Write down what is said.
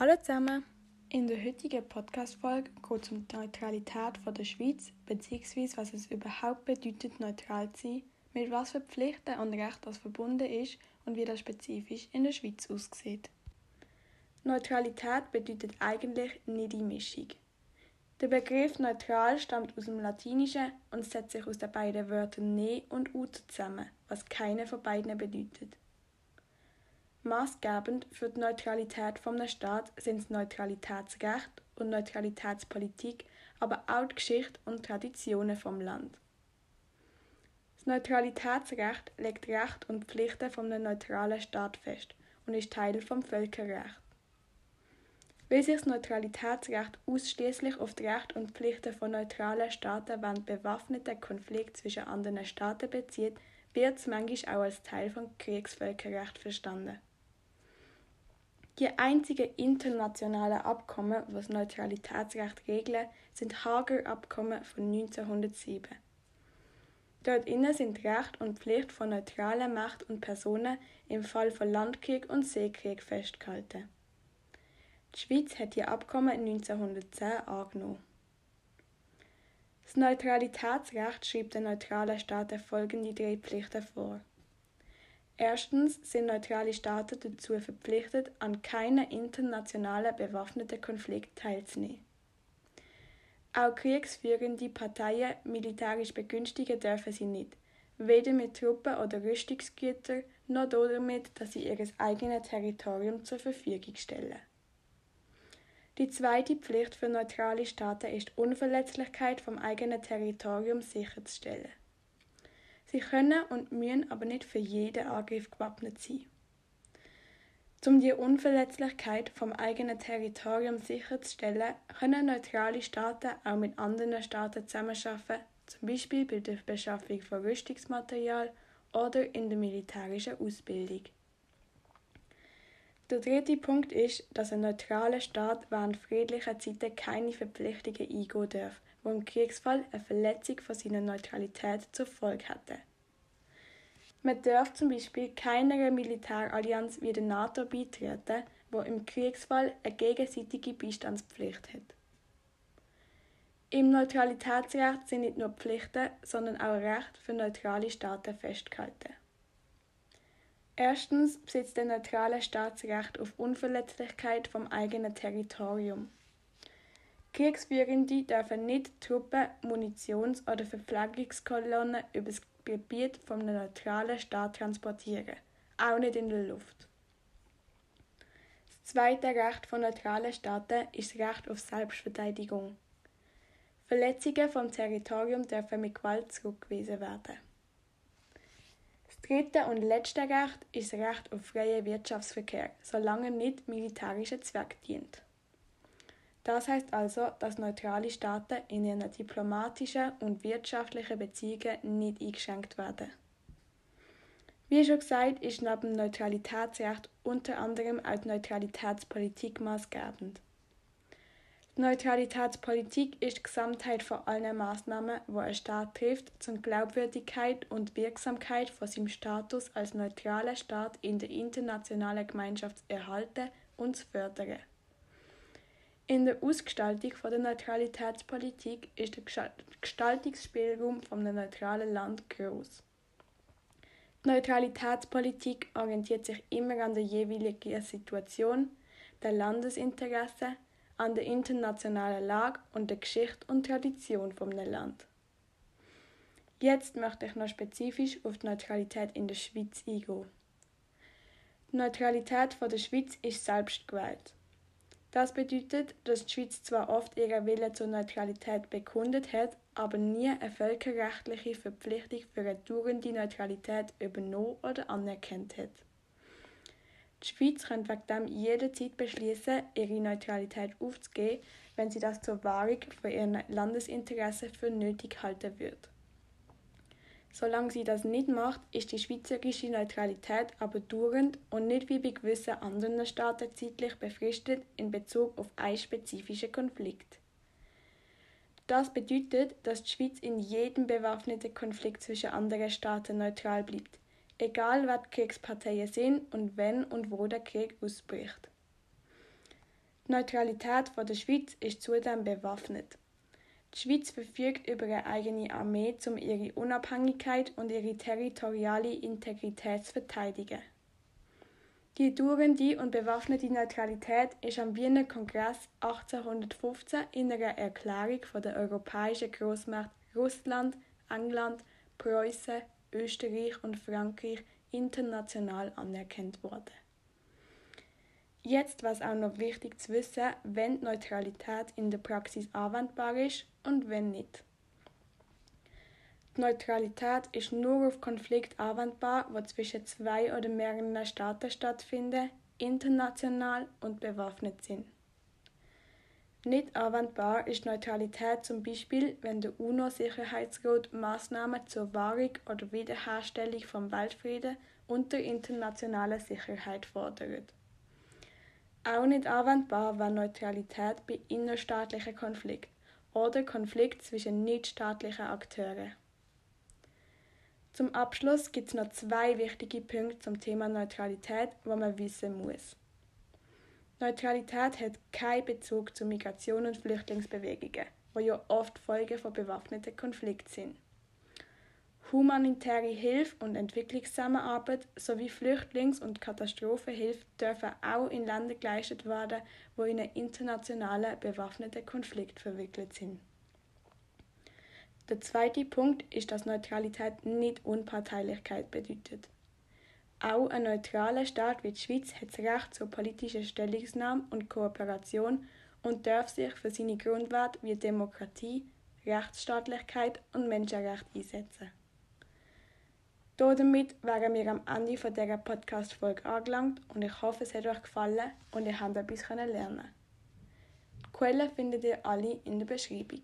Hallo zusammen! In der heutigen Podcast-Folge geht es um die Neutralität von der Schweiz, bzw. was es überhaupt bedeutet, neutral zu sein, mit was für Pflichten und Rechten das verbunden ist und wie das spezifisch in der Schweiz aussieht. Neutralität bedeutet eigentlich nicht die Mischung. Der Begriff neutral stammt aus dem Latinischen und setzt sich aus den beiden Wörtern ne und ut zusammen, was keine von beiden bedeutet. Maßgebend für die Neutralität vom Staat sind das Neutralitätsrecht und Neutralitätspolitik, aber auch die Geschichte und Traditionen vom Land. Das Neutralitätsrecht legt Recht und Pflichten vom neutralen Staat fest und ist Teil vom Völkerrecht. Weil sich das Neutralitätsrecht ausschließlich auf die Rechte und Pflichten von neutralen Staaten während bewaffneter Konflikt zwischen anderen Staaten bezieht, wird es manchmal auch als Teil von Kriegsvölkerrecht verstanden. Die einzigen internationalen Abkommen, das Neutralitätsrecht regeln, sind Hager Abkommen von 1907. Dort innen sind Recht und Pflicht von neutralen Macht und Personen im Fall von Landkrieg und Seekrieg festgehalten. Die Schweiz hat die Abkommen 1910 angenommen. Das Neutralitätsrecht schreibt den neutralen Staaten folgende drei Pflichten vor. Erstens sind neutrale Staaten dazu verpflichtet, an keiner internationalen bewaffneten Konflikt teilzunehmen. Auch kriegsführende Parteien militärisch begünstigen dürfen sie nicht, weder mit Truppen oder Rüstungsgütern noch damit, dass sie ihr eigenes Territorium zur Verfügung stellen. Die zweite Pflicht für neutrale Staaten ist Unverletzlichkeit vom eigenen Territorium sicherzustellen. Sie können und müssen aber nicht für jeden Angriff gewappnet sein. Um die Unverletzlichkeit vom eigenen Territorium sicherzustellen, können neutrale Staaten auch mit anderen Staaten zusammenarbeiten, zum Beispiel bei der Beschaffung von Rüstungsmaterial oder in der militärischen Ausbildung. Der dritte Punkt ist, dass ein neutraler Staat während friedlicher Zeiten keine Verpflichtungen eingehen darf, wo im Kriegsfall eine Verletzung von seiner Neutralität zur Folge hätte. Man darf zum Beispiel keiner Militärallianz wie der NATO beitreten, wo im Kriegsfall eine gegenseitige Beistandspflicht hat. Im Neutralitätsrecht sind nicht nur Pflichten, sondern auch Rechte für neutrale Staaten festgehalten. Erstens besitzt der neutrale Staatsrecht auf Unverletzlichkeit vom eigenen Territorium. Kriegsführende dürfen nicht Truppen, Munitions- oder Verpflegungskolonnen über das Gebiet einem neutralen Staat transportieren, auch nicht in der Luft. Das zweite Recht von neutralen Staaten ist das Recht auf Selbstverteidigung. Verletzungen vom Territorium dürfen mit Gewalt zurückgewiesen werden. Das dritte und letzte Recht ist Recht auf freien Wirtschaftsverkehr, solange nicht militärischer Zweck dient. Das heißt also, dass neutrale Staaten in ihren diplomatischen und wirtschaftlichen Beziehungen nicht eingeschränkt werden. Wie schon gesagt, ist neben dem Neutralitätsrecht unter anderem auch die Neutralitätspolitik maßgebend. Neutralitätspolitik ist die Gesamtheit von allen Maßnahmen, die ein Staat trifft, zur Glaubwürdigkeit und Wirksamkeit von seinem Status als neutraler Staat in der internationalen Gemeinschaft zu erhalten und zu fördern. In der Ausgestaltung der Neutralitätspolitik ist der Gestaltungsspielraum von einem neutralen Land groß. Neutralitätspolitik orientiert sich immer an der jeweiligen Situation, der Landesinteresse, an der internationalen Lage und der Geschichte und Tradition vom Land. Jetzt möchte ich noch spezifisch auf die Neutralität in der Schweiz eingehen. Die Neutralität der Schweiz ist selbst gewählt. Das bedeutet, dass die Schweiz zwar oft ihren Willen zur Neutralität bekundet hat, aber nie eine völkerrechtliche Verpflichtung für eine dauernde Neutralität übernommen oder anerkannt hat. Die Schweiz könnte wegen dem jederzeit beschließen, ihre Neutralität aufzugeben, wenn sie das zur Wahrung von ihren Landesinteressen für nötig halten würde. Solange sie das nicht macht, ist die schweizerische Neutralität aber dauernd und nicht wie bei gewissen anderen Staaten zeitlich befristet in Bezug auf einen spezifischen Konflikt. Das bedeutet, dass die Schweiz in jedem bewaffneten Konflikt zwischen anderen Staaten neutral bleibt, egal wer die Kriegsparteien sind und wenn und wo der Krieg ausbricht. Die Neutralität der Schweiz ist zudem bewaffnet. Die Schweiz verfügt über eine eigene Armee, um ihre Unabhängigkeit und ihre territoriale Integrität zu verteidigen. Die dauernde und bewaffnete Neutralität ist am Wiener Kongress 1815 in einer Erklärung von der europäischen Großmacht Russland, England, Preußen, Österreich und Frankreich international anerkannt worden. Jetzt war es auch noch wichtig zu wissen, wenn Neutralität in der Praxis anwendbar ist und wenn nicht. Die Neutralität ist nur auf Konflikte anwendbar, die zwischen zwei oder mehreren Staaten stattfinden, international und bewaffnet sind. Nicht anwendbar ist Neutralität zum Beispiel, wenn der UNO-Sicherheitsrat Maßnahmen zur Wahrung oder Wiederherstellung vom Weltfrieden und der internationalen Sicherheit fordert. Auch nicht anwendbar war Neutralität bei innerstaatlichen Konflikten oder Konflikten zwischen nichtstaatlichen Akteuren. Zum Abschluss gibt es noch zwei wichtige Punkte zum Thema Neutralität, wo man wissen muss. Neutralität hat keinen Bezug zu Migration und Flüchtlingsbewegungen, wo ja oft Folgen von bewaffneten Konflikten sind. Humanitäre Hilfe und Entwicklungszusammenarbeit sowie Flüchtlings- und Katastrophenhilfe dürfen auch in Ländern geleistet werden, wo in einen internationalen bewaffneten Konflikt verwickelt sind. Der zweite Punkt ist, dass Neutralität nicht Unparteilichkeit bedeutet. Auch ein neutraler Staat wie die Schweiz hat das Recht zur politischen Stellungnahme und Kooperation und darf sich für seine Grundwerte wie Demokratie, Rechtsstaatlichkeit und Menschenrechte einsetzen. Damit wären wir am Ende dieser Podcast-Folge angelangt und ich hoffe, es hat euch gefallen und ihr habt etwas lernen Die Quellen findet ihr alle in der Beschreibung.